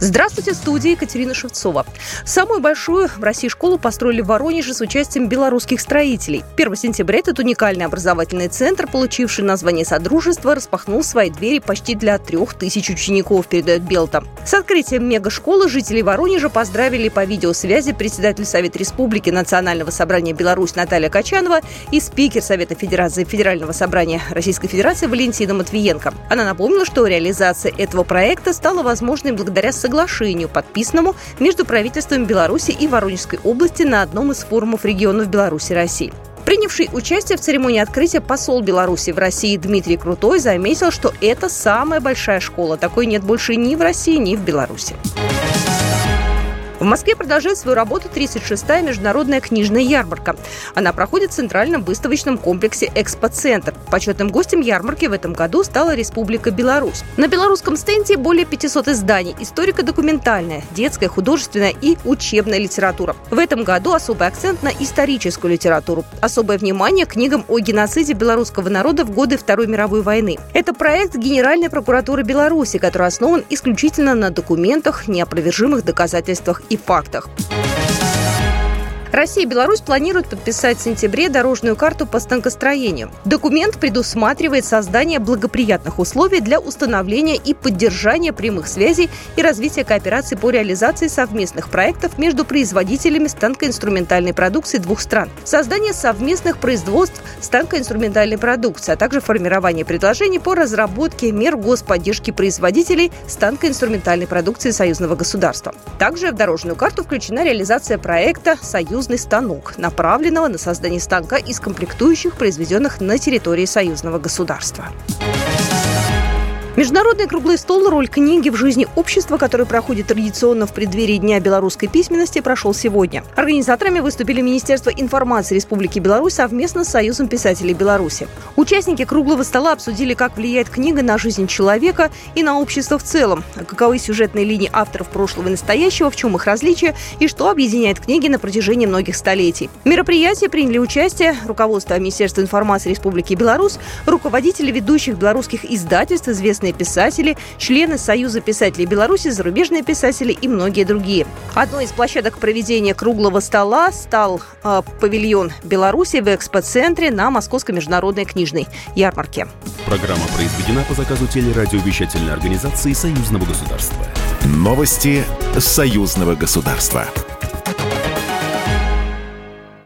Здравствуйте, студия Екатерина Шевцова. Самую большую в России школу построили в Воронеже с участием белорусских строителей. 1 сентября этот уникальный образовательный центр, получивший название Содружества, распахнул свои двери почти для трех тысяч учеников, передает Белта. С открытием мегашколы жителей Воронежа поздравили по видеосвязи председатель Совета Республики Национального собрания Беларусь Наталья Качанова и спикер Совета Федерации Федерального собрания Российской Федерации Валентина Матвиенко. Она напомнила, что реализация этого проекта стала возможной благодаря соглашению, подписанному между правительством Беларуси и Воронежской области на одном из форумов регионов Беларуси России. Принявший участие в церемонии открытия посол Беларуси в России Дмитрий Крутой заметил, что это самая большая школа. Такой нет больше ни в России, ни в Беларуси. Москве продолжает свою работу 36-я международная книжная ярмарка. Она проходит в центральном выставочном комплексе «Экспоцентр». Почетным гостем ярмарки в этом году стала Республика Беларусь. На белорусском стенде более 500 изданий – историко-документальная, детская, художественная и учебная литература. В этом году особый акцент на историческую литературу. Особое внимание книгам о геноциде белорусского народа в годы Второй мировой войны. Это проект Генеральной прокуратуры Беларуси, который основан исключительно на документах, неопровержимых доказательствах и фактах. Россия и Беларусь планируют подписать в сентябре дорожную карту по станкостроению. Документ предусматривает создание благоприятных условий для установления и поддержания прямых связей и развития кооперации по реализации совместных проектов между производителями станкоинструментальной продукции двух стран, создание совместных производств станкоинструментальной продукции, а также формирование предложений по разработке мер господдержки производителей станкоинструментальной продукции союзного государства. Также в дорожную карту включена реализация проекта «Союз союзный станок, направленного на создание станка из комплектующих, произведенных на территории союзного государства. Международный круглый стол «Роль книги в жизни общества», который проходит традиционно в преддверии Дня белорусской письменности, прошел сегодня. Организаторами выступили Министерство информации Республики Беларусь совместно с Союзом писателей Беларуси. Участники круглого стола обсудили, как влияет книга на жизнь человека и на общество в целом, каковы сюжетные линии авторов прошлого и настоящего, в чем их различия и что объединяет книги на протяжении многих столетий. В мероприятии приняли участие руководство Министерства информации Республики Беларусь, руководители ведущих белорусских издательств, известные известные писатели, члены Союза писателей Беларуси, зарубежные писатели и многие другие. Одной из площадок проведения круглого стола стал э, павильон Беларуси в экспоцентре на Московской международной книжной ярмарке. Программа произведена по заказу телерадиовещательной организации Союзного государства. Новости Союзного государства.